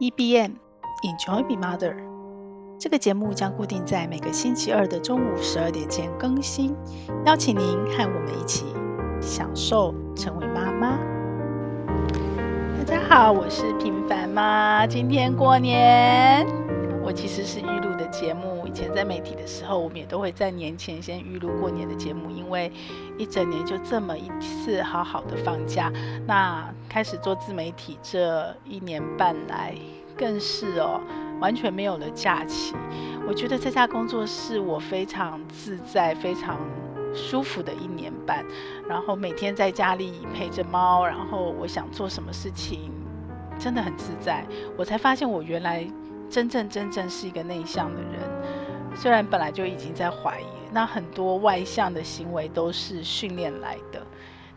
EBM Enjoy Being Mother，这个节目将固定在每个星期二的中午十二点前更新，邀请您和我们一起享受成为妈妈。大家好，我是平凡妈，今天过年，我其实是预录的节目。以前在媒体的时候，我们也都会在年前先预录过年的节目，因为一整年就这么一次好好的放假。那开始做自媒体这一年半来，更是哦，完全没有了假期。我觉得这家工作是我非常自在、非常舒服的一年半。然后每天在家里陪着猫，然后我想做什么事情，真的很自在。我才发现我原来真正真正是一个内向的人。虽然本来就已经在怀疑，那很多外向的行为都是训练来的，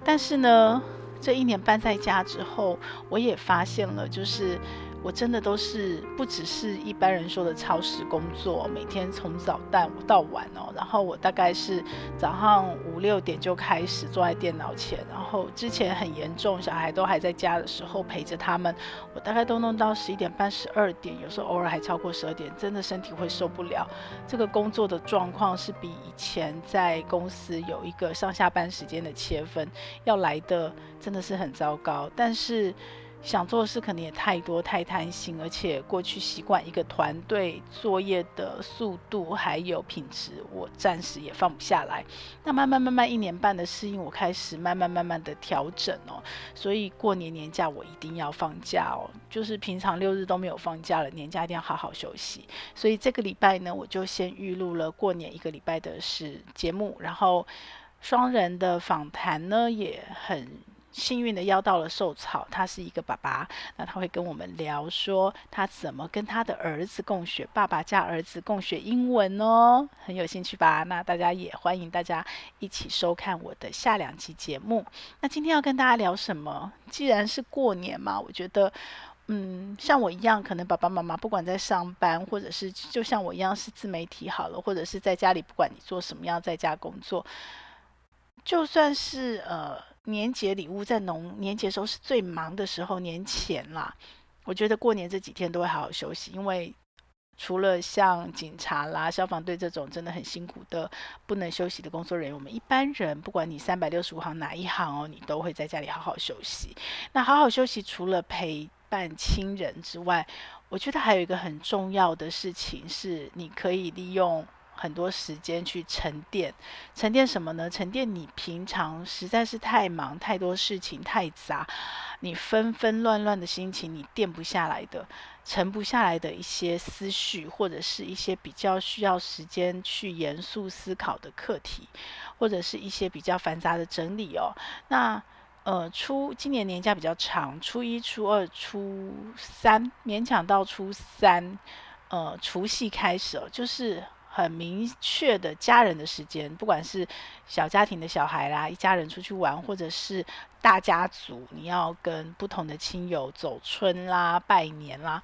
但是呢，这一年半在家之后，我也发现了，就是。我真的都是不只是一般人说的超时工作，每天从早到到晚哦。然后我大概是早上五六点就开始坐在电脑前，然后之前很严重，小孩都还在家的时候陪着他们，我大概都弄到十一点半、十二点，有时候偶尔还超过十二点，真的身体会受不了。这个工作的状况是比以前在公司有一个上下班时间的切分要来的，真的是很糟糕。但是。想做的事可能也太多太贪心，而且过去习惯一个团队作业的速度还有品质，我暂时也放不下来。那慢慢慢慢一年半的适应，我开始慢慢慢慢的调整哦。所以过年年假我一定要放假哦，就是平常六日都没有放假了，年假一定要好好休息。所以这个礼拜呢，我就先预录了过年一个礼拜的是节目，然后双人的访谈呢也很。幸运的邀到了寿草，他是一个爸爸，那他会跟我们聊说他怎么跟他的儿子共学，爸爸加儿子共学英文哦，很有兴趣吧？那大家也欢迎大家一起收看我的下两期节目。那今天要跟大家聊什么？既然是过年嘛，我觉得，嗯，像我一样，可能爸爸妈妈不管在上班，或者是就像我一样是自媒体好了，或者是在家里，不管你做什么样在家工作，就算是呃。年节礼物在农年节时候是最忙的时候，年前啦。我觉得过年这几天都会好好休息，因为除了像警察啦、消防队这种真的很辛苦的不能休息的工作人员，我们一般人，不管你三百六十五行哪一行哦，你都会在家里好好休息。那好好休息，除了陪伴亲人之外，我觉得还有一个很重要的事情是，你可以利用。很多时间去沉淀，沉淀什么呢？沉淀你平常实在是太忙，太多事情太杂，你纷纷乱乱的心情，你垫不下来的，沉不下来的一些思绪，或者是一些比较需要时间去严肃思考的课题，或者是一些比较繁杂的整理哦。那呃，初今年年假比较长，初一、初二、初三，勉强到初三，呃，除夕开始哦，就是。很明确的家人的时间，不管是小家庭的小孩啦，一家人出去玩，或者是大家族，你要跟不同的亲友走春啦、拜年啦，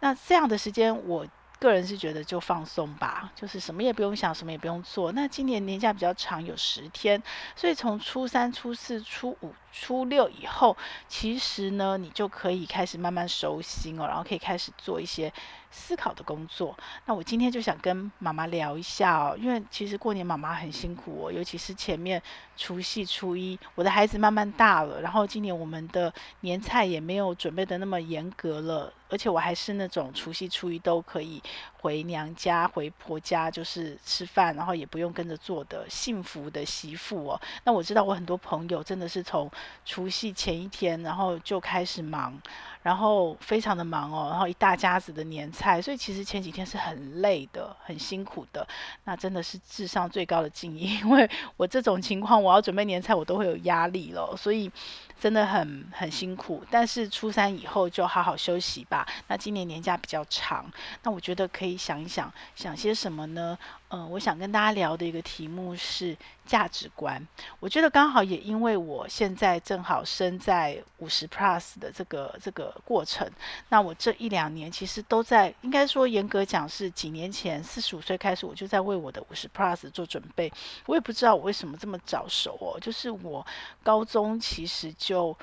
那这样的时间，我个人是觉得就放松吧，就是什么也不用想，什么也不用做。那今年年假比较长，有十天，所以从初三、初四、初五、初六以后，其实呢，你就可以开始慢慢收心哦，然后可以开始做一些。思考的工作，那我今天就想跟妈妈聊一下哦，因为其实过年妈妈很辛苦哦，尤其是前面除夕、初一，我的孩子慢慢大了，然后今年我们的年菜也没有准备的那么严格了，而且我还是那种除夕、初一都可以回娘家、回婆家，就是吃饭，然后也不用跟着做的幸福的媳妇哦。那我知道我很多朋友真的是从除夕前一天，然后就开始忙。然后非常的忙哦，然后一大家子的年菜，所以其实前几天是很累的，很辛苦的。那真的是智商最高的敬意，因为我这种情况，我要准备年菜，我都会有压力了，所以真的很很辛苦。但是初三以后就好好休息吧。那今年年假比较长，那我觉得可以想一想，想些什么呢？嗯、我想跟大家聊的一个题目是价值观。我觉得刚好也因为我现在正好身在五十 plus 的这个这个过程，那我这一两年其实都在，应该说严格讲是几年前四十五岁开始，我就在为我的五十 plus 做准备。我也不知道我为什么这么早熟哦，就是我高中其实就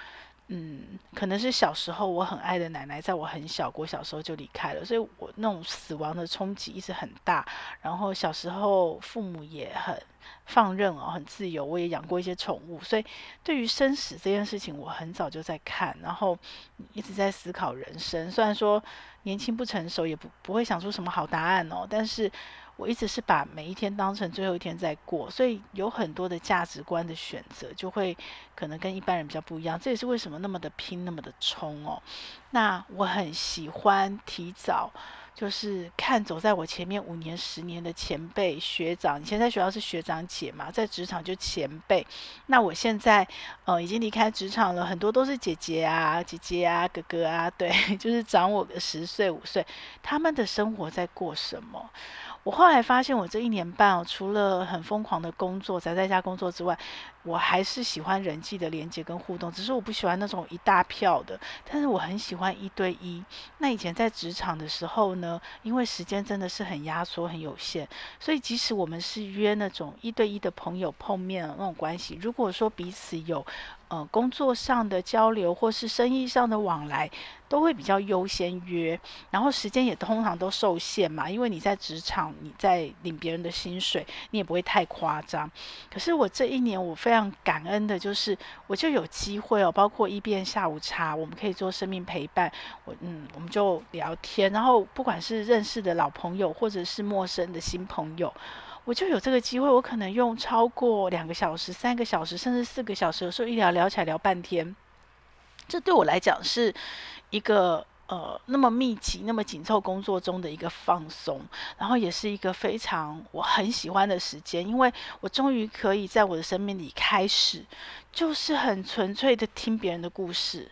嗯，可能是小时候我很爱的奶奶，在我很小，我小时候就离开了，所以我那种死亡的冲击一直很大。然后小时候父母也很放任哦，很自由。我也养过一些宠物，所以对于生死这件事情，我很早就在看，然后一直在思考人生。虽然说年轻不成熟，也不不会想出什么好答案哦，但是。我一直是把每一天当成最后一天在过，所以有很多的价值观的选择就会可能跟一般人比较不一样。这也是为什么那么的拼，那么的冲哦。那我很喜欢提早，就是看走在我前面五年、十年的前辈学长。以前在学校是学长姐嘛，在职场就前辈。那我现在呃已经离开职场了，很多都是姐姐啊、姐姐啊、哥哥啊，对，就是长我个十岁、五岁。他们的生活在过什么？我后来发现，我这一年半哦，除了很疯狂的工作，宅在家工作之外，我还是喜欢人际的连接跟互动。只是我不喜欢那种一大票的，但是我很喜欢一对一。那以前在职场的时候呢，因为时间真的是很压缩、很有限，所以即使我们是约那种一对一的朋友碰面那种关系，如果说彼此有呃，工作上的交流或是生意上的往来，都会比较优先约，然后时间也通常都受限嘛，因为你在职场，你在领别人的薪水，你也不会太夸张。可是我这一年，我非常感恩的就是，我就有机会哦，包括一边下午茶，我们可以做生命陪伴，我嗯，我们就聊天，然后不管是认识的老朋友，或者是陌生的新朋友。我就有这个机会，我可能用超过两个小时、三个小时，甚至四个小时，有时候一聊聊起来聊半天。这对我来讲是一个呃那么密集、那么紧凑工作中的一个放松，然后也是一个非常我很喜欢的时间，因为我终于可以在我的生命里开始，就是很纯粹的听别人的故事，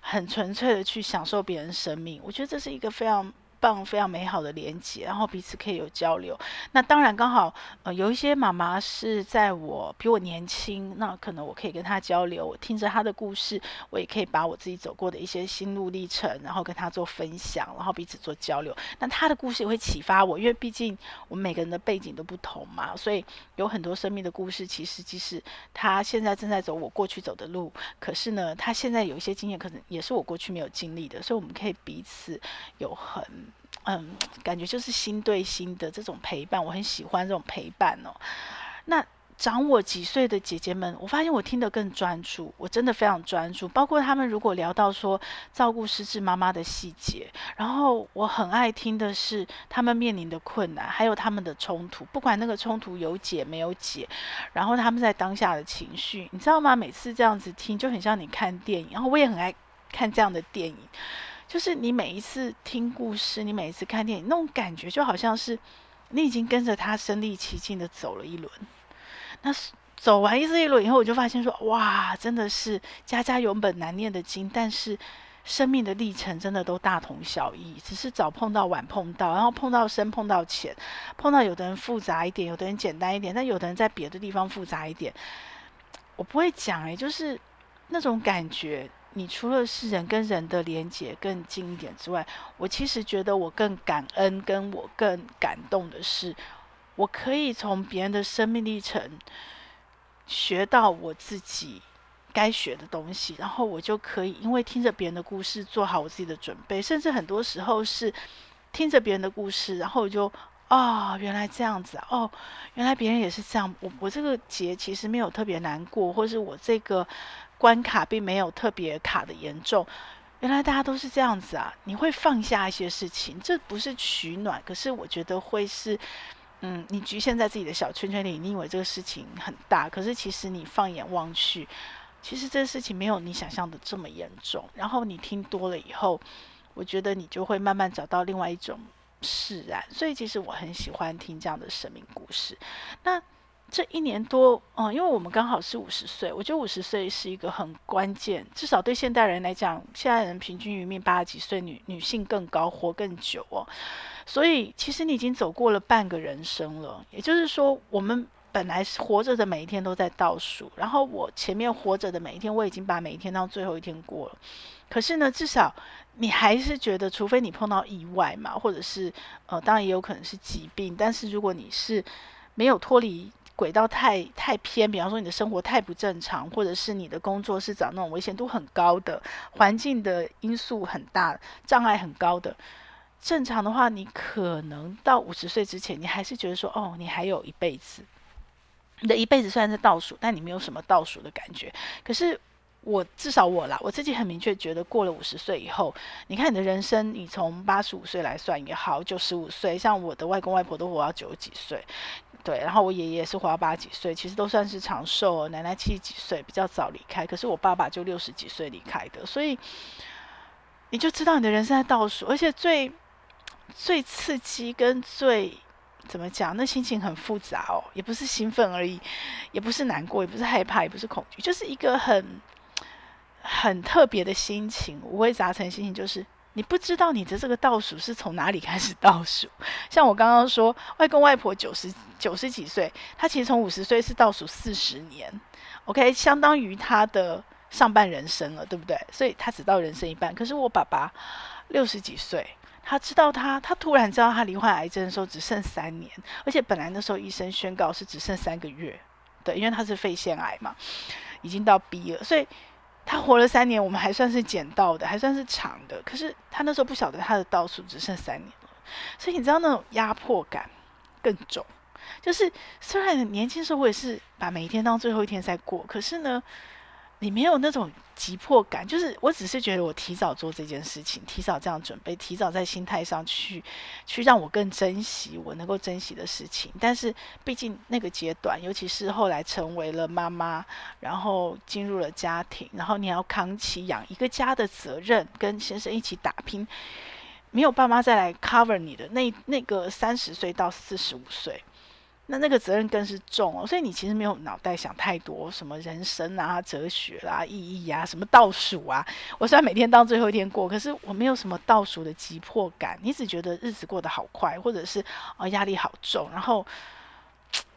很纯粹的去享受别人生命。我觉得这是一个非常。棒，非常美好的连接，然后彼此可以有交流。那当然刚好，呃，有一些妈妈是在我比我年轻，那可能我可以跟她交流，我听着她的故事，我也可以把我自己走过的一些心路历程，然后跟她做分享，然后彼此做交流。那她的故事也会启发我，因为毕竟我们每个人的背景都不同嘛，所以有很多生命的故事，其实即使她现在正在走我过去走的路，可是呢，她现在有一些经验，可能也是我过去没有经历的，所以我们可以彼此有很。嗯，感觉就是心对心的这种陪伴，我很喜欢这种陪伴哦。那长我几岁的姐姐们，我发现我听得更专注，我真的非常专注。包括他们如果聊到说照顾失智妈妈的细节，然后我很爱听的是他们面临的困难，还有他们的冲突，不管那个冲突有解没有解，然后他们在当下的情绪，你知道吗？每次这样子听，就很像你看电影，然后我也很爱看这样的电影。就是你每一次听故事，你每一次看电影，那种感觉就好像是你已经跟着他身历其境的走了一轮。那走完一次一轮以后，我就发现说，哇，真的是家家有本难念的经，但是生命的历程真的都大同小异，只是早碰到晚碰到，然后碰到深碰到浅，碰到有的人复杂一点，有的人简单一点，但有的人在别的地方复杂一点。我不会讲诶，就是那种感觉。你除了是人跟人的连接更近一点之外，我其实觉得我更感恩，跟我更感动的是，我可以从别人的生命历程学到我自己该学的东西，然后我就可以因为听着别人的故事做好我自己的准备，甚至很多时候是听着别人的故事，然后我就哦，原来这样子，哦，原来别人也是这样，我我这个结其实没有特别难过，或是我这个。关卡并没有特别卡的严重，原来大家都是这样子啊！你会放下一些事情，这不是取暖，可是我觉得会是，嗯，你局限在自己的小圈圈里，你以为这个事情很大，可是其实你放眼望去，其实这个事情没有你想象的这么严重。然后你听多了以后，我觉得你就会慢慢找到另外一种释然。所以其实我很喜欢听这样的生命故事。那。这一年多，嗯，因为我们刚好是五十岁，我觉得五十岁是一个很关键，至少对现代人来讲，现代人平均余命八十几岁，女女性更高，活更久哦。所以其实你已经走过了半个人生了，也就是说，我们本来活着的每一天都在倒数，然后我前面活着的每一天，我已经把每一天当最后一天过了。可是呢，至少你还是觉得，除非你碰到意外嘛，或者是呃，当然也有可能是疾病，但是如果你是没有脱离轨道太太偏，比方说你的生活太不正常，或者是你的工作是找那种危险度很高的环境的因素很大，障碍很高的。正常的话，你可能到五十岁之前，你还是觉得说，哦，你还有一辈子。你的一辈子虽然是倒数，但你没有什么倒数的感觉。可是我至少我啦，我自己很明确觉得，过了五十岁以后，你看你的人生，你从八十五岁来算也好，九十五岁，像我的外公外婆都活到九十几岁，对，然后我爷爷是活到八十几岁，其实都算是长寿哦。奶奶七十几岁比较早离开，可是我爸爸就六十几岁离开的，所以你就知道你的人生在倒数，而且最。最刺激跟最怎么讲？那心情很复杂哦，也不是兴奋而已，也不是难过，也不是害怕，也不是恐惧，就是一个很很特别的心情，五味杂陈心情。就是你不知道你的这个倒数是从哪里开始倒数。像我刚刚说，外公外婆九十九十几岁，他其实从五十岁是倒数四十年，OK，相当于他的上半人生了，对不对？所以他只到人生一半。可是我爸爸六十几岁。他知道他，他突然知道他罹患癌症的时候只剩三年，而且本来那时候医生宣告是只剩三个月，对，因为他是肺腺癌嘛，已经到 B 了，所以他活了三年，我们还算是捡到的，还算是长的。可是他那时候不晓得他的倒数只剩三年了，所以你知道那种压迫感更重。就是虽然年轻时候我也是把每一天当最后一天在过，可是呢。你没有那种急迫感，就是我只是觉得我提早做这件事情，提早这样准备，提早在心态上去，去让我更珍惜我能够珍惜的事情。但是毕竟那个阶段，尤其是后来成为了妈妈，然后进入了家庭，然后你要扛起养一个家的责任，跟先生一起打拼，没有爸妈再来 cover 你的那那个三十岁到四十五岁。那那个责任更是重哦，所以你其实没有脑袋想太多，什么人生啊、哲学啦、啊、意义啊、什么倒数啊。我虽然每天当最后一天过，可是我没有什么倒数的急迫感。你只觉得日子过得好快，或者是哦压力好重，然后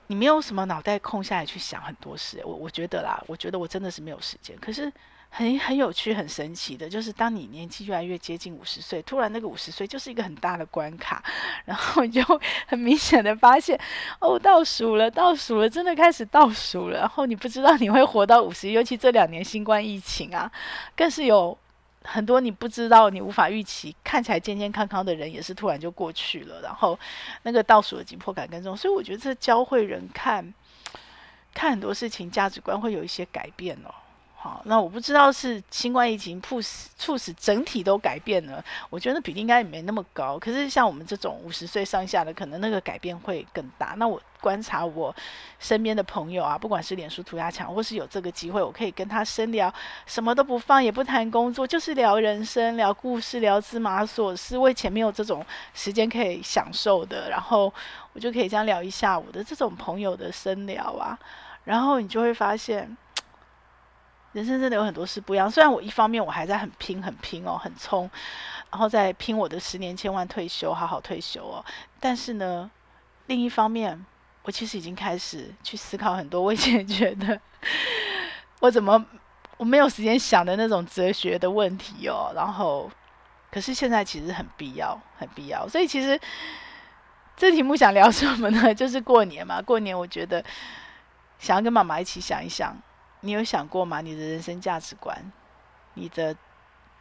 你没有什么脑袋空下来去想很多事。我我觉得啦，我觉得我真的是没有时间。可是。很很有趣、很神奇的，就是当你年纪越来越接近五十岁，突然那个五十岁就是一个很大的关卡，然后你就很明显的发现，哦，倒数了，倒数了，真的开始倒数了。然后你不知道你会活到五十，尤其这两年新冠疫情啊，更是有很多你不知道、你无法预期，看起来健健康康的人也是突然就过去了。然后那个倒数的紧迫感更重，所以我觉得这教会人看看很多事情，价值观会有一些改变哦。好，那我不知道是新冠疫情促使促使整体都改变了，我觉得比例应该也没那么高。可是像我们这种五十岁上下的，可能那个改变会更大。那我观察我身边的朋友啊，不管是脸书涂鸦墙，或是有这个机会，我可以跟他深聊，什么都不放，也不谈工作，就是聊人生、聊故事、聊芝麻琐事。我以前没有这种时间可以享受的，然后我就可以这样聊一下午的这种朋友的深聊啊，然后你就会发现。人生真的有很多事不一样。虽然我一方面我还在很拼、很拼哦，很冲，然后在拼我的十年千万退休，好好退休哦。但是呢，另一方面，我其实已经开始去思考很多我以前觉得我怎么我没有时间想的那种哲学的问题哦。然后，可是现在其实很必要，很必要。所以其实这题目想聊什么呢？就是过年嘛，过年我觉得想要跟妈妈一起想一想。你有想过吗？你的人生价值观，你的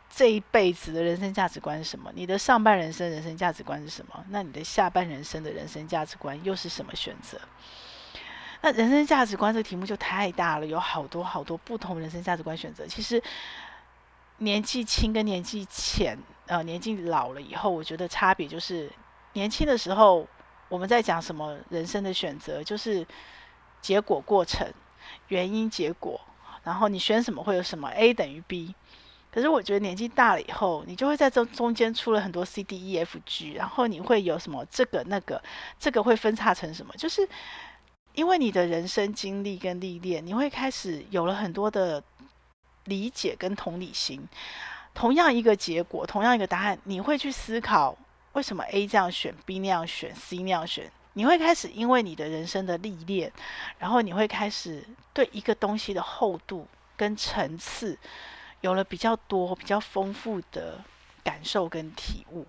这一辈子的人生价值观是什么？你的上半人生人生价值观是什么？那你的下半人生的人生价值观又是什么选择？那人生价值观这个题目就太大了，有好多好多不同人生价值观选择。其实年纪轻跟年纪浅，呃，年纪老了以后，我觉得差别就是年轻的时候我们在讲什么人生的选择，就是结果过程。原因、结果，然后你选什么会有什么？A 等于 B。可是我觉得年纪大了以后，你就会在这中间出了很多 C、D、E、F、G，然后你会有什么这个那个，这个会分叉成什么？就是因为你的人生经历跟历练，你会开始有了很多的理解跟同理心。同样一个结果，同样一个答案，你会去思考为什么 A 这样选，B 那样选，C 那样选。你会开始因为你的人生的历练，然后你会开始对一个东西的厚度跟层次有了比较多、比较丰富的感受跟体悟。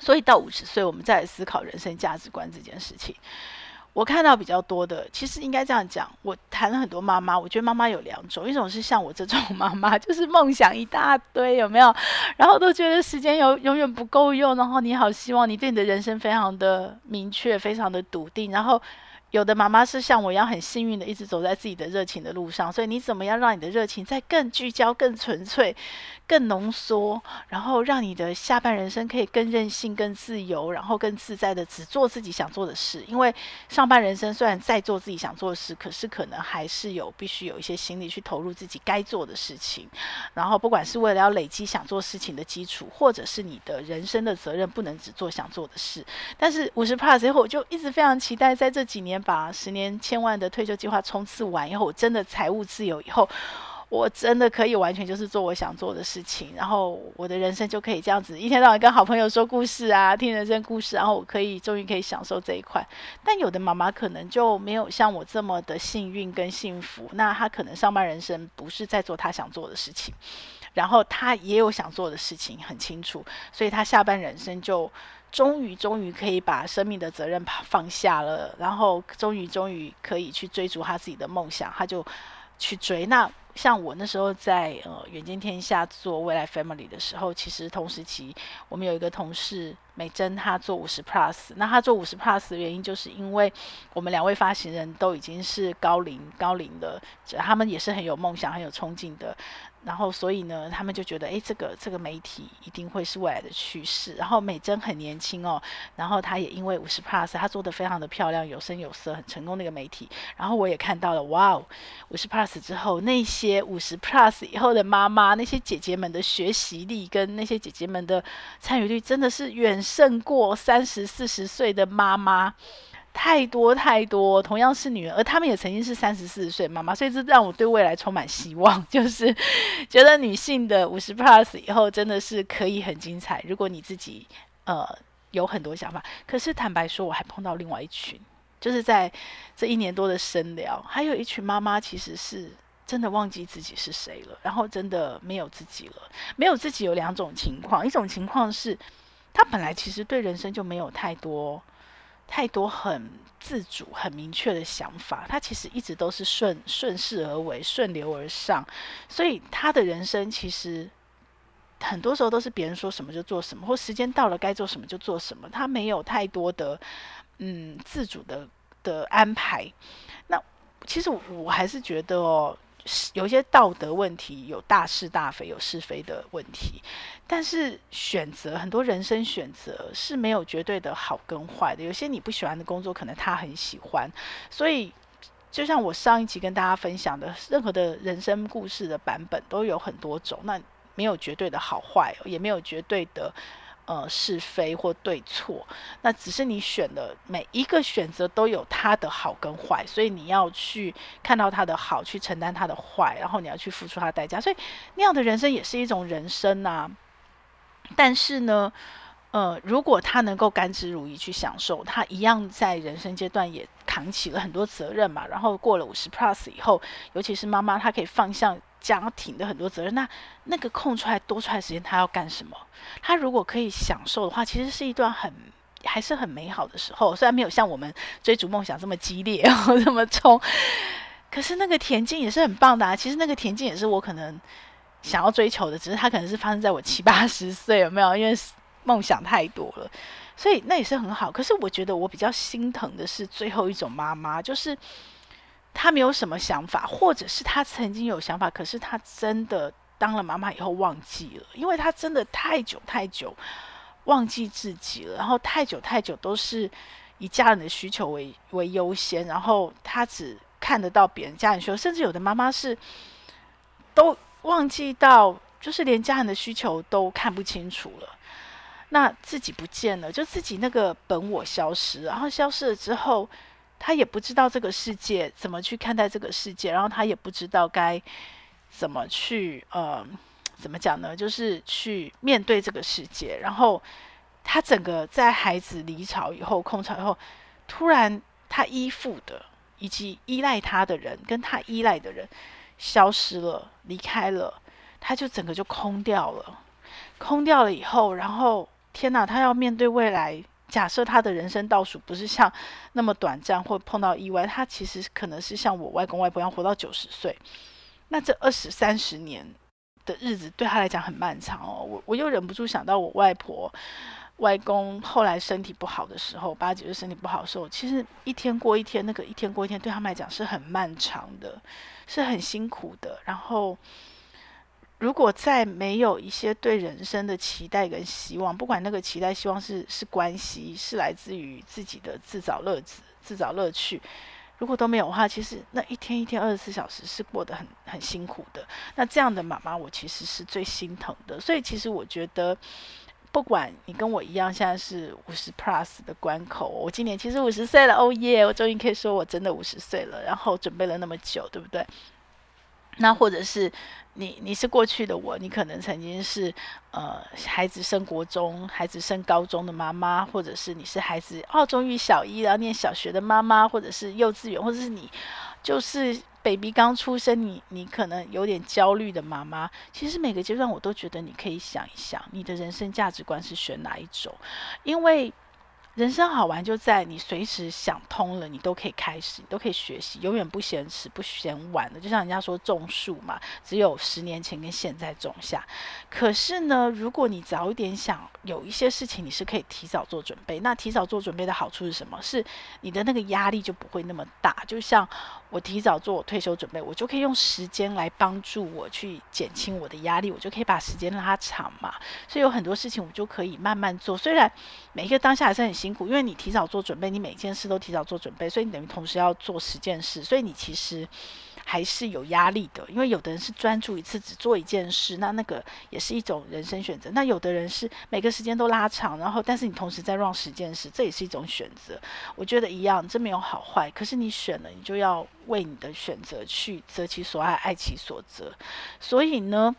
所以到五十岁，我们再来思考人生价值观这件事情，我看到比较多的，其实应该这样讲，我谈了很多妈妈，我觉得妈妈有两种，一种是像我这种妈妈，就是梦想一大堆，有没有？然后都觉得时间有永远不够用，然后你好希望你对你的人生非常的明确，非常的笃定，然后。有的妈妈是像我一样很幸运的，一直走在自己的热情的路上。所以你怎么样让你的热情再更聚焦、更纯粹、更浓缩，然后让你的下半人生可以更任性、更自由，然后更自在的只做自己想做的事。因为上半人生虽然在做自己想做的事，可是可能还是有必须有一些心力去投入自己该做的事情。然后不管是为了要累积想做事情的基础，或者是你的人生的责任，不能只做想做的事。但是五十 plus 以后，我就一直非常期待在这几年。把十年千万的退休计划冲刺完以后，我真的财务自由以后，我真的可以完全就是做我想做的事情，然后我的人生就可以这样子一天到晚跟好朋友说故事啊，听人生故事，然后我可以终于可以享受这一块。但有的妈妈可能就没有像我这么的幸运跟幸福，那她可能上半人生不是在做她想做的事情，然后她也有想做的事情很清楚，所以她下半人生就。终于，终于可以把生命的责任放下了，然后终于，终于可以去追逐他自己的梦想，他就去追。那像我那时候在呃远见天下做未来 Family 的时候，其实同时期我们有一个同事美珍，她做五十 Plus，那她做五十 Plus 的原因，就是因为我们两位发行人都已经是高龄高龄的，他们也是很有梦想、很有冲劲的。然后，所以呢，他们就觉得，哎，这个这个媒体一定会是未来的趋势。然后美珍很年轻哦，然后她也因为五十 plus，她做得非常的漂亮，有声有色，很成功的一个媒体。然后我也看到了，哇哦，五十 plus 之后，那些五十 plus 以后的妈妈，那些姐姐们的学习力跟那些姐姐们的参与率，真的是远胜过三十四十岁的妈妈。太多太多，同样是女儿，而他们也曾经是三十四岁妈妈，所以这让我对未来充满希望，就是觉得女性的五十 plus 以后真的是可以很精彩。如果你自己呃有很多想法，可是坦白说，我还碰到另外一群，就是在这一年多的深聊，还有一群妈妈其实是真的忘记自己是谁了，然后真的没有自己了。没有自己有两种情况，一种情况是她本来其实对人生就没有太多。太多很自主、很明确的想法，他其实一直都是顺顺势而为、顺流而上，所以他的人生其实很多时候都是别人说什么就做什么，或时间到了该做什么就做什么，他没有太多的嗯自主的的安排。那其实我还是觉得哦。有一些道德问题，有大是大非，有是非的问题。但是选择很多人生选择是没有绝对的好跟坏的。有些你不喜欢的工作，可能他很喜欢。所以，就像我上一集跟大家分享的，任何的人生故事的版本都有很多种，那没有绝对的好坏，也没有绝对的。呃，是非或对错，那只是你选的每一个选择都有它的好跟坏，所以你要去看到它的好，去承担它的坏，然后你要去付出它的代价，所以那样的人生也是一种人生呐、但是呢，呃，如果他能够甘之如饴去享受，他一样在人生阶段也扛起了很多责任嘛。然后过了五十 plus 以后，尤其是妈妈，她可以放下。家庭的很多责任，那那个空出来多出来时间，他要干什么？他如果可以享受的话，其实是一段很还是很美好的时候。虽然没有像我们追逐梦想这么激烈，然 后这么冲，可是那个田径也是很棒的啊。其实那个田径也是我可能想要追求的，只是它可能是发生在我七八十岁，有没有？因为梦想太多了，所以那也是很好。可是我觉得我比较心疼的是最后一种妈妈，就是。她没有什么想法，或者是她曾经有想法，可是她真的当了妈妈以后忘记了，因为她真的太久太久忘记自己了，然后太久太久都是以家人的需求为为优先，然后他只看得到别人家人需求，甚至有的妈妈是都忘记到，就是连家人的需求都看不清楚了，那自己不见了，就自己那个本我消失，然后消失了之后。他也不知道这个世界怎么去看待这个世界，然后他也不知道该怎么去呃，怎么讲呢？就是去面对这个世界。然后他整个在孩子离巢以后、空巢以后，突然他依附的以及依赖他的人，跟他依赖的人消失了、离开了，他就整个就空掉了。空掉了以后，然后天哪，他要面对未来假设他的人生倒数不是像那么短暂，或碰到意外，他其实可能是像我外公外婆一样活到九十岁。那这二十三十年的日子对他来讲很漫长哦。我我又忍不住想到我外婆。外公后来身体不好的时候，八九岁身体不好的时候，其实一天过一天，那个一天过一天对他们来讲是很漫长的，是很辛苦的。然后，如果再没有一些对人生的期待跟希望，不管那个期待希望是是关系，是来自于自己的自找乐子、自找乐趣，如果都没有的话，其实那一天一天二十四小时是过得很很辛苦的。那这样的妈妈，我其实是最心疼的。所以，其实我觉得。不管你跟我一样，现在是五十 plus 的关口，我今年其实五十岁了，哦耶！我终于可以说我真的五十岁了。然后准备了那么久，对不对？那或者是你，你是过去的我，你可能曾经是呃孩子升国中、孩子升高中的妈妈，或者是你是孩子哦终于小一然后念小学的妈妈，或者是幼稚园，或者是你就是。baby 刚出生，你你可能有点焦虑的妈妈，其实每个阶段我都觉得你可以想一想，你的人生价值观是选哪一种，因为。人生好玩就在你随时想通了，你都可以开始，你都可以学习，永远不嫌迟，不嫌晚的。就像人家说种树嘛，只有十年前跟现在种下。可是呢，如果你早一点想，有一些事情你是可以提早做准备。那提早做准备的好处是什么？是你的那个压力就不会那么大。就像我提早做我退休准备，我就可以用时间来帮助我去减轻我的压力，我就可以把时间拉长嘛。所以有很多事情我就可以慢慢做，虽然每一个当下还是很辛辛苦，因为你提早做准备，你每件事都提早做准备，所以你等于同时要做十件事，所以你其实还是有压力的。因为有的人是专注一次只做一件事，那那个也是一种人生选择。那有的人是每个时间都拉长，然后但是你同时在 run 十件事，这也是一种选择。我觉得一样，这没有好坏。可是你选了，你就要为你的选择去择其所爱，爱其所择。所以呢，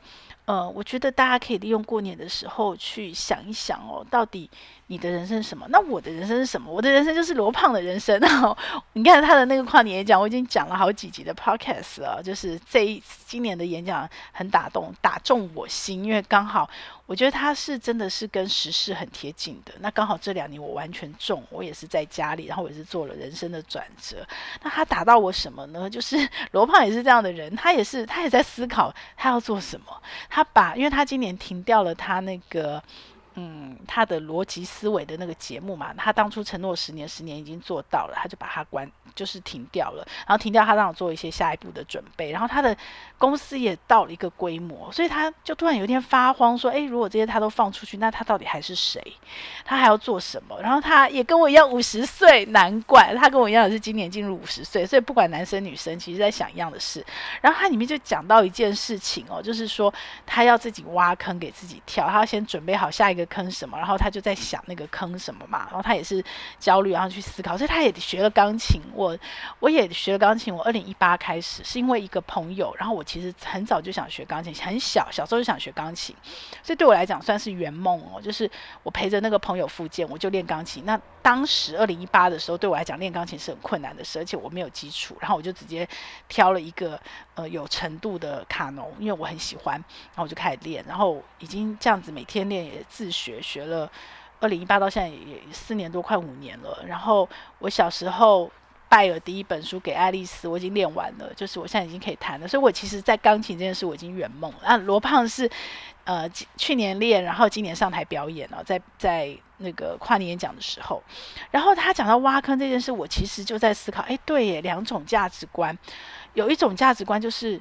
呃，我觉得大家可以利用过年的时候去想一想哦，到底。你的人生是什么？那我的人生是什么？我的人生就是罗胖的人生。然后你看他的那个跨年演讲，我已经讲了好几集的 podcast 了。就是这一今年的演讲很打动，打中我心，因为刚好我觉得他是真的是跟时事很贴近的。那刚好这两年我完全中，我也是在家里，然后我也是做了人生的转折。那他打到我什么呢？就是 罗胖也是这样的人，他也是他也在思考他要做什么。他把，因为他今年停掉了他那个。嗯，他的逻辑思维的那个节目嘛，他当初承诺十年，十年已经做到了，他就把它关，就是停掉了。然后停掉，他让我做一些下一步的准备。然后他的公司也到了一个规模，所以他就突然有一天发慌说：“诶，如果这些他都放出去，那他到底还是谁？他还要做什么？”然后他也跟我一样五十岁，难怪他跟我一样也是今年进入五十岁，所以不管男生女生，其实在想一样的事。然后他里面就讲到一件事情哦，就是说他要自己挖坑给自己跳，他要先准备好下一个。坑什么，然后他就在想那个坑什么嘛，然后他也是焦虑，然后去思考，所以他也学了钢琴。我我也学了钢琴，我二零一八开始是因为一个朋友，然后我其实很早就想学钢琴，很小小时候就想学钢琴，所以对我来讲算是圆梦哦。就是我陪着那个朋友复健，我就练钢琴。那当时二零一八的时候，对我来讲练钢琴是很困难的事，而且我没有基础，然后我就直接挑了一个呃有程度的卡农，因为我很喜欢，然后我就开始练，然后已经这样子每天练也自学学了，二零一八到现在也四年多，快五年了。然后我小时候拜尔第一本书给爱丽丝，我已经练完了，就是我现在已经可以弹了。所以我其实，在钢琴这件事我已经圆梦了。那，罗胖是呃去年练，然后今年上台表演了，在在那个跨年演讲的时候，然后他讲到挖坑这件事，我其实就在思考，哎，对耶，两种价值观，有一种价值观就是。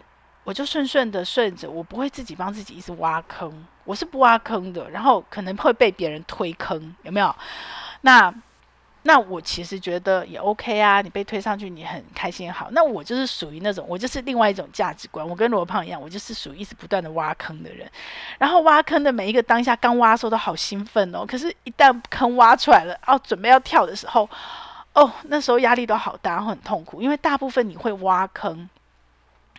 我就顺顺的顺着，我不会自己帮自己一直挖坑，我是不挖坑的，然后可能会被别人推坑，有没有？那那我其实觉得也 OK 啊，你被推上去，你很开心好。那我就是属于那种，我就是另外一种价值观，我跟罗胖一样，我就是属于一直不断的挖坑的人。然后挖坑的每一个当下，刚挖的时候都好兴奋哦，可是，一旦坑挖出来了，哦，准备要跳的时候，哦，那时候压力都好大，很痛苦，因为大部分你会挖坑。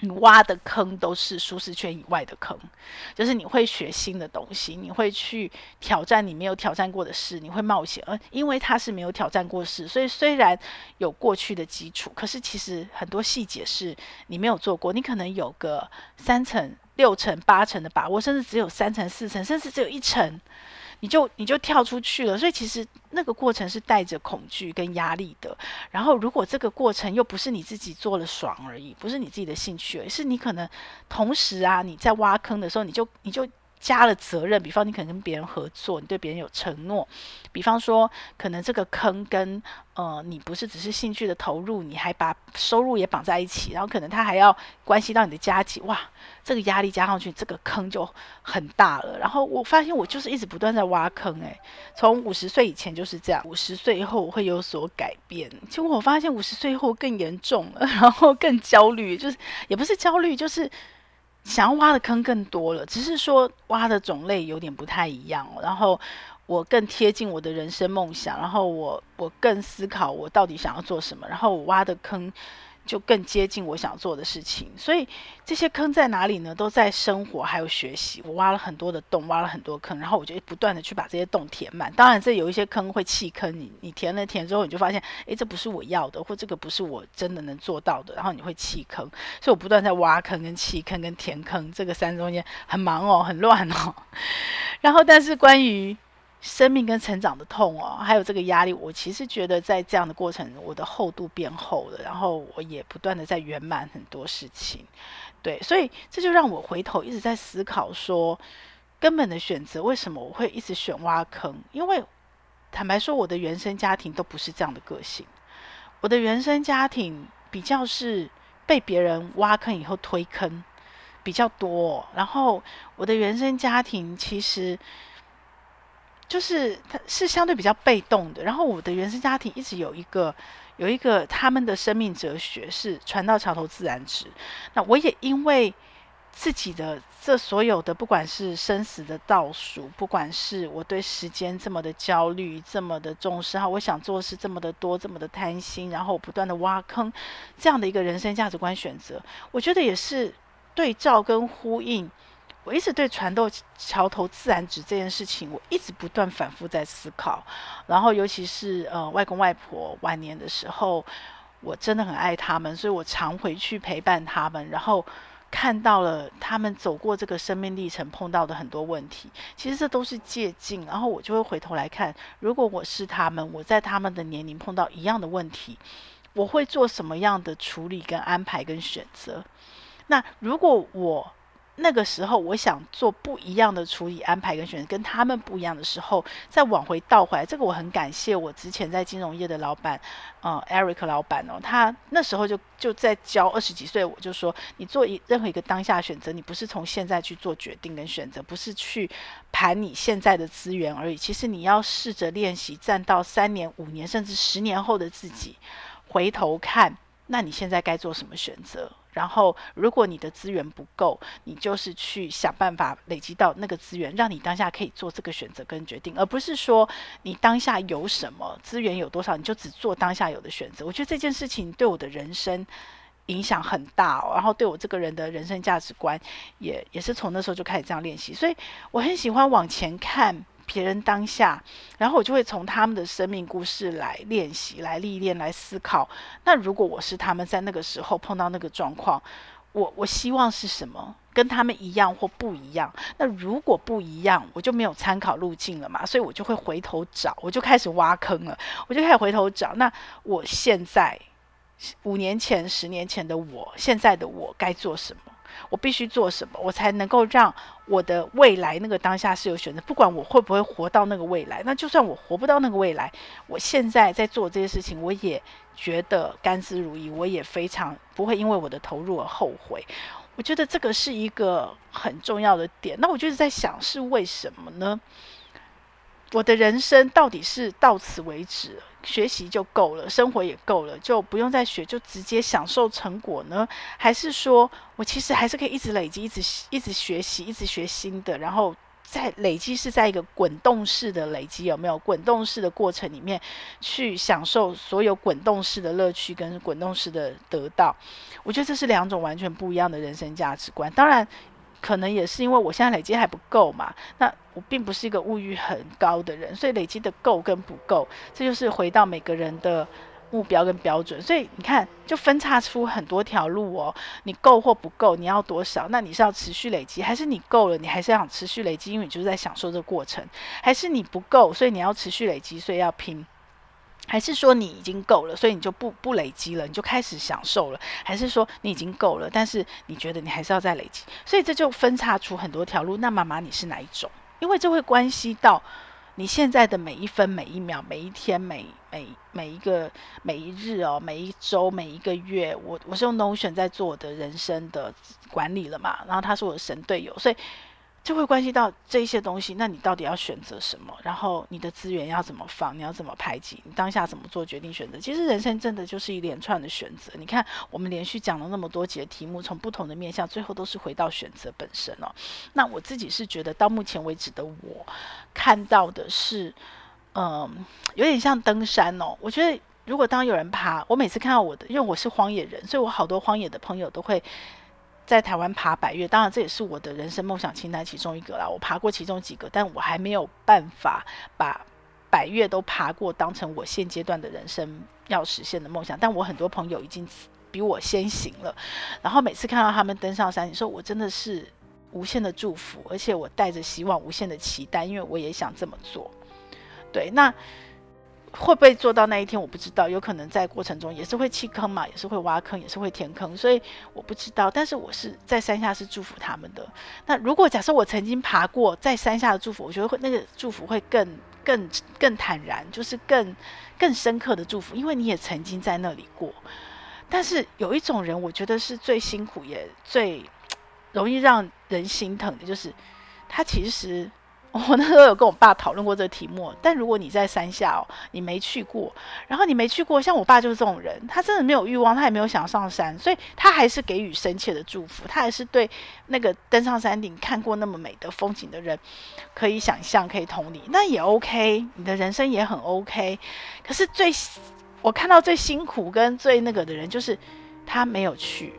你挖的坑都是舒适圈以外的坑，就是你会学新的东西，你会去挑战你没有挑战过的事，你会冒险。而因为它是没有挑战过事，所以虽然有过去的基础，可是其实很多细节是你没有做过。你可能有个三成、六成、八成的把握，甚至只有三成、四成，甚至只有一成。你就你就跳出去了。所以其实那个过程是带着恐惧跟压力的。然后如果这个过程又不是你自己做了爽而已，不是你自己的兴趣而，是你可能同时啊，你在挖坑的时候，你就你就。加了责任，比方你可能跟别人合作，你对别人有承诺，比方说可能这个坑跟呃你不是只是兴趣的投入，你还把收入也绑在一起，然后可能他还要关系到你的家计，哇，这个压力加上去，这个坑就很大了。然后我发现我就是一直不断在挖坑，诶，从五十岁以前就是这样，五十岁以后会有所改变。结果我发现五十岁后更严重了，然后更焦虑，就是也不是焦虑，就是。想要挖的坑更多了，只是说挖的种类有点不太一样。然后我更贴近我的人生梦想，然后我我更思考我到底想要做什么，然后我挖的坑。就更接近我想做的事情，所以这些坑在哪里呢？都在生活还有学习。我挖了很多的洞，挖了很多坑，然后我就不断的去把这些洞填满。当然，这有一些坑会弃坑，你你填了填之后，你就发现，诶，这不是我要的，或这个不是我真的能做到的，然后你会弃坑。所以我不断在挖坑、跟弃坑、跟填坑，这个三中间很忙哦，很乱哦。然后，但是关于生命跟成长的痛哦，还有这个压力，我其实觉得在这样的过程，我的厚度变厚了，然后我也不断的在圆满很多事情，对，所以这就让我回头一直在思考说，根本的选择为什么我会一直选挖坑？因为坦白说，我的原生家庭都不是这样的个性，我的原生家庭比较是被别人挖坑以后推坑比较多，然后我的原生家庭其实。就是他是相对比较被动的，然后我的原生家庭一直有一个有一个他们的生命哲学是船到桥头自然直。那我也因为自己的这所有的，不管是生死的倒数，不管是我对时间这么的焦虑，这么的重视，哈，我想做事这么的多，这么的贪心，然后不断的挖坑，这样的一个人生价值观选择，我觉得也是对照跟呼应。我一直对船到桥头自然直这件事情，我一直不断反复在思考。然后，尤其是呃外公外婆晚年的时候，我真的很爱他们，所以我常回去陪伴他们。然后看到了他们走过这个生命历程碰到的很多问题，其实这都是借镜。然后我就会回头来看，如果我是他们，我在他们的年龄碰到一样的问题，我会做什么样的处理、跟安排、跟选择？那如果我那个时候，我想做不一样的处理安排跟选择，跟他们不一样的时候，再往回倒回来，这个我很感谢我之前在金融业的老板，呃，Eric 老板哦，他那时候就就在教二十几岁，我就说，你做一任何一个当下选择，你不是从现在去做决定跟选择，不是去盘你现在的资源而已，其实你要试着练习站到三年、五年甚至十年后的自己，回头看，那你现在该做什么选择？然后，如果你的资源不够，你就是去想办法累积到那个资源，让你当下可以做这个选择跟决定，而不是说你当下有什么资源有多少，你就只做当下有的选择。我觉得这件事情对我的人生影响很大，然后对我这个人的人生价值观也也是从那时候就开始这样练习，所以我很喜欢往前看。别人当下，然后我就会从他们的生命故事来练习、来历练、来思考。那如果我是他们在那个时候碰到那个状况，我我希望是什么？跟他们一样或不一样？那如果不一样，我就没有参考路径了嘛，所以我就会回头找，我就开始挖坑了，我就开始回头找。那我现在五年前、十年前的我，现在的我该做什么？我必须做什么，我才能够让我的未来那个当下是有选择？不管我会不会活到那个未来，那就算我活不到那个未来，我现在在做这些事情，我也觉得甘之如饴，我也非常不会因为我的投入而后悔。我觉得这个是一个很重要的点。那我就是在想，是为什么呢？我的人生到底是到此为止，学习就够了，生活也够了，就不用再学，就直接享受成果呢？还是说我其实还是可以一直累积，一直一直学习，一直学新的，然后在累积是在一个滚动式的累积，有没有滚动式的过程里面去享受所有滚动式的乐趣跟滚动式的得到？我觉得这是两种完全不一样的人生价值观。当然。可能也是因为我现在累积还不够嘛，那我并不是一个物欲很高的人，所以累积的够跟不够，这就是回到每个人的目标跟标准，所以你看，就分叉出很多条路哦。你够或不够，你要多少？那你是要持续累积，还是你够了，你还是想持续累积？因为你就是在享受这个过程，还是你不够，所以你要持续累积，所以要拼？还是说你已经够了，所以你就不不累积了，你就开始享受了？还是说你已经够了，但是你觉得你还是要再累积？所以这就分叉出很多条路。那妈妈你是哪一种？因为这会关系到。你现在的每一分每一秒，每一天每每每一个每一日哦，每一周每一个月，我我是用 Notion 在做我的人生的管理了嘛，然后他是我的神队友，所以。就会关系到这些东西，那你到底要选择什么？然后你的资源要怎么放？你要怎么排挤？你当下怎么做决定选择？其实人生真的就是一连串的选择。你看，我们连续讲了那么多节题目，从不同的面向，最后都是回到选择本身哦。那我自己是觉得，到目前为止的我看到的是，嗯，有点像登山哦。我觉得，如果当有人爬，我每次看到我的，因为我是荒野人，所以我好多荒野的朋友都会。在台湾爬百岳，当然这也是我的人生梦想清单其中一个啦。我爬过其中几个，但我还没有办法把百岳都爬过，当成我现阶段的人生要实现的梦想。但我很多朋友已经比我先行了，然后每次看到他们登上山，你说我真的是无限的祝福，而且我带着希望、无限的期待，因为我也想这么做。对，那。会不会做到那一天？我不知道，有可能在过程中也是会弃坑嘛，也是会挖坑，也是会填坑，所以我不知道。但是我是在山下是祝福他们的。那如果假设我曾经爬过在山下的祝福，我觉得会那个祝福会更更更坦然，就是更更深刻的祝福，因为你也曾经在那里过。但是有一种人，我觉得是最辛苦也最容易让人心疼的，就是他其实。我那时候有跟我爸讨论过这个题目，但如果你在山下哦，你没去过，然后你没去过，像我爸就是这种人，他真的没有欲望，他也没有想上山，所以他还是给予深切的祝福，他还是对那个登上山顶看过那么美的风景的人可以想象，可以同理，那也 OK，你的人生也很 OK。可是最我看到最辛苦跟最那个的人，就是他没有去，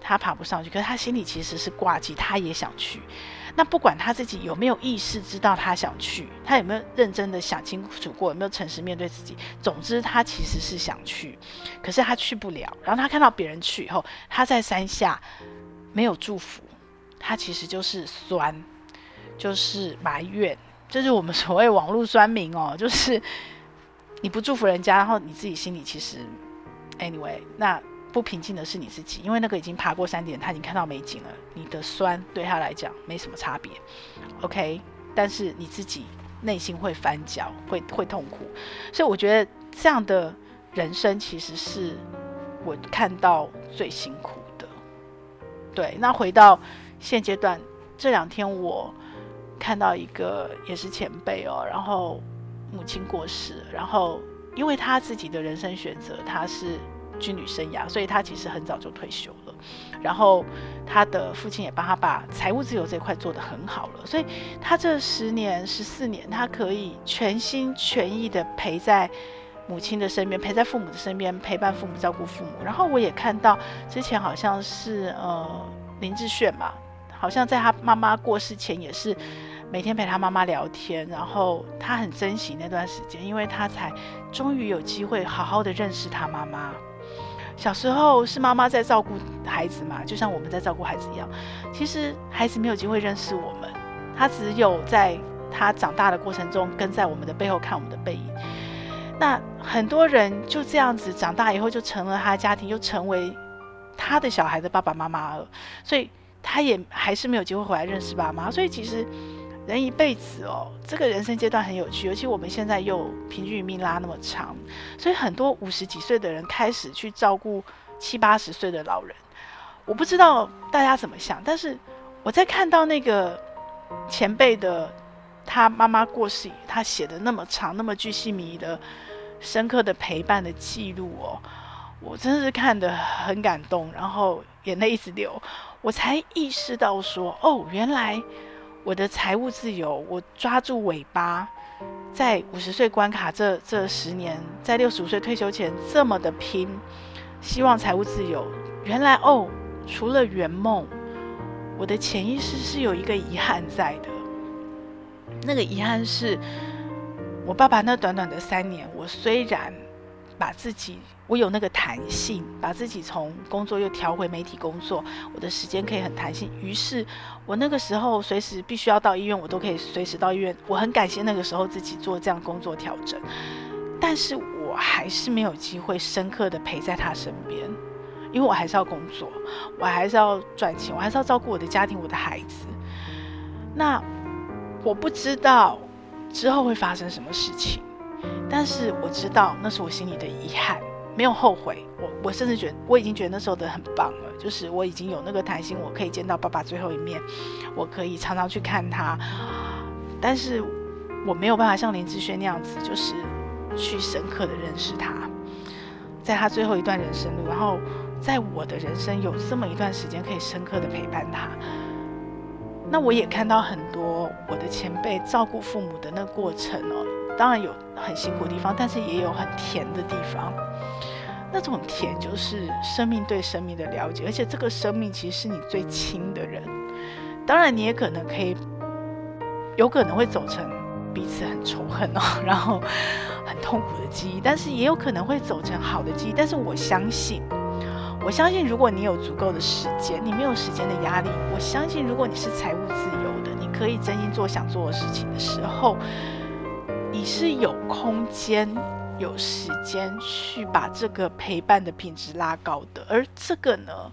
他爬不上去，可是他心里其实是挂记，他也想去。那不管他自己有没有意识知道他想去，他有没有认真的想清楚过，有没有诚实面对自己，总之他其实是想去，可是他去不了。然后他看到别人去以后，他在山下没有祝福，他其实就是酸，就是埋怨，就是我们所谓网络酸民哦，就是你不祝福人家，然后你自己心里其实，anyway，那。不平静的是你自己，因为那个已经爬过山顶，他已经看到美景了。你的酸对他来讲没什么差别，OK？但是你自己内心会翻搅，会会痛苦。所以我觉得这样的人生其实是我看到最辛苦的。对，那回到现阶段，这两天我看到一个也是前辈哦，然后母亲过世，然后因为他自己的人生选择，他是。军旅生涯，所以他其实很早就退休了。然后他的父亲也帮他把财务自由这块做得很好了，所以他这十年、十四年，他可以全心全意的陪在母亲的身边，陪在父母的身边，陪伴父母，照顾父母。然后我也看到之前好像是呃林志炫嘛，好像在他妈妈过世前也是每天陪他妈妈聊天，然后他很珍惜那段时间，因为他才终于有机会好好的认识他妈妈。小时候是妈妈在照顾孩子嘛，就像我们在照顾孩子一样。其实孩子没有机会认识我们，他只有在他长大的过程中跟在我们的背后看我们的背影。那很多人就这样子长大以后就成了他家庭，又成为他的小孩的爸爸妈妈了，所以他也还是没有机会回来认识爸妈。所以其实。人一辈子哦，这个人生阶段很有趣，尤其我们现在又平均命拉那么长，所以很多五十几岁的人开始去照顾七八十岁的老人。我不知道大家怎么想，但是我在看到那个前辈的他妈妈过世，他写的那么长、那么巨细靡遗的、深刻的陪伴的记录哦，我真是看得很感动，然后眼泪一直流，我才意识到说，哦，原来。我的财务自由，我抓住尾巴，在五十岁关卡这这十年，在六十五岁退休前这么的拼，希望财务自由。原来哦，除了圆梦，我的潜意识是有一个遗憾在的。那个遗憾是，我爸爸那短短的三年，我虽然把自己，我有那个弹性，把自己从工作又调回媒体工作，我的时间可以很弹性。于是，我那个时候随时必须要到医院，我都可以随时到医院。我很感谢那个时候自己做这样工作调整，但是我还是没有机会深刻的陪在他身边，因为我还是要工作，我还是要赚钱，我还是要照顾我的家庭，我的孩子。那我不知道之后会发生什么事情。但是我知道那是我心里的遗憾，没有后悔。我我甚至觉得我已经觉得那时候的很棒了，就是我已经有那个弹性，我可以见到爸爸最后一面，我可以常常去看他。但是我没有办法像林志炫那样子，就是去深刻的认识他，在他最后一段人生路，然后在我的人生有这么一段时间可以深刻的陪伴他。那我也看到很多我的前辈照顾父母的那个过程哦。当然有很辛苦的地方，但是也有很甜的地方。那种甜就是生命对生命的了解，而且这个生命其实是你最亲的人。当然，你也可能可以，有可能会走成彼此很仇恨哦，然后很痛苦的记忆，但是也有可能会走成好的记忆。但是我相信，我相信如果你有足够的时间，你没有时间的压力，我相信如果你是财务自由的，你可以真心做想做的事情的时候。你是有空间、有时间去把这个陪伴的品质拉高的，而这个呢，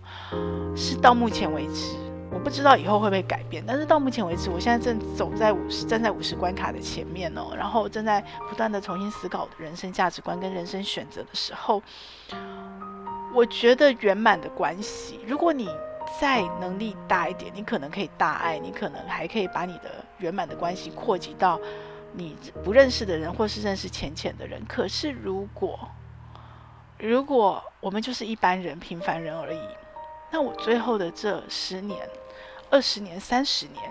是到目前为止，我不知道以后会不会改变。但是到目前为止，我现在正走在五十，站在五十关卡的前面哦，然后正在不断的重新思考人生价值观跟人生选择的时候，我觉得圆满的关系，如果你再能力大一点，你可能可以大爱，你可能还可以把你的圆满的关系扩及到。你不认识的人，或是认识浅浅的人，可是如果如果我们就是一般人、平凡人而已，那我最后的这十年、二十年、三十年，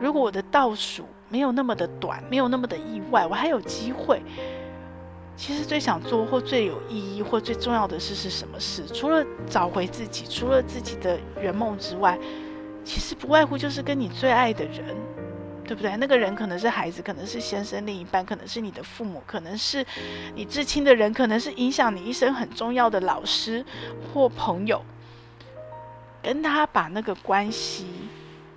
如果我的倒数没有那么的短，没有那么的意外，我还有机会。其实最想做或最有意义或最重要的事是什么事？除了找回自己，除了自己的圆梦之外，其实不外乎就是跟你最爱的人。对不对？那个人可能是孩子，可能是先生另一半，可能是你的父母，可能是你至亲的人，可能是影响你一生很重要的老师或朋友，跟他把那个关系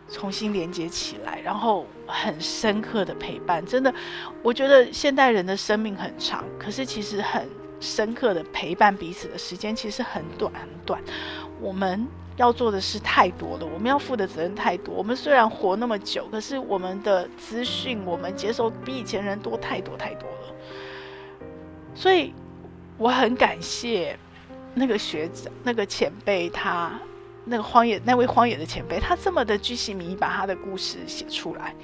重新连接起来，然后很深刻的陪伴。真的，我觉得现代人的生命很长，可是其实很深刻的陪伴彼此的时间其实很短很短。我们。要做的事太多了，我们要负的责任太多。我们虽然活那么久，可是我们的资讯，我们接受比以前人多太多太多了。所以我很感谢那个学长、那个前辈，他那个荒野那位荒野的前辈，他这么的巨细靡遗把他的故事写出来。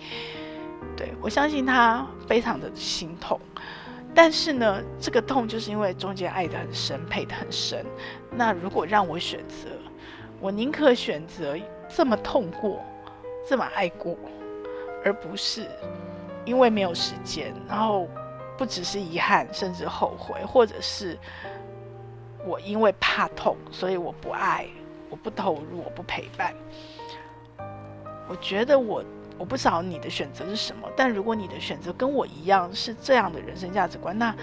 对，我相信他非常的心痛，但是呢，这个痛就是因为中间爱的很深，配的很深。那如果让我选择，我宁可选择这么痛过，这么爱过，而不是因为没有时间，然后不只是遗憾，甚至后悔，或者是我因为怕痛，所以我不爱，我不投入，我不陪伴。我觉得我我不知道你的选择是什么，但如果你的选择跟我一样是这样的人生价值观，那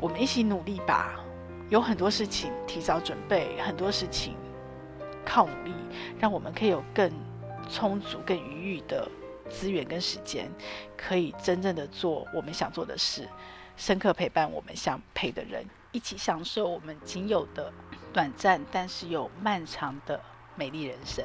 我们一起努力吧。有很多事情提早准备，很多事情。靠努力，让我们可以有更充足、更余裕的资源跟时间，可以真正的做我们想做的事，深刻陪伴我们想陪的人，一起享受我们仅有的短暂但是有漫长的美丽人生。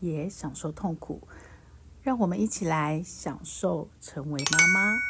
也享受痛苦，让我们一起来享受成为妈妈。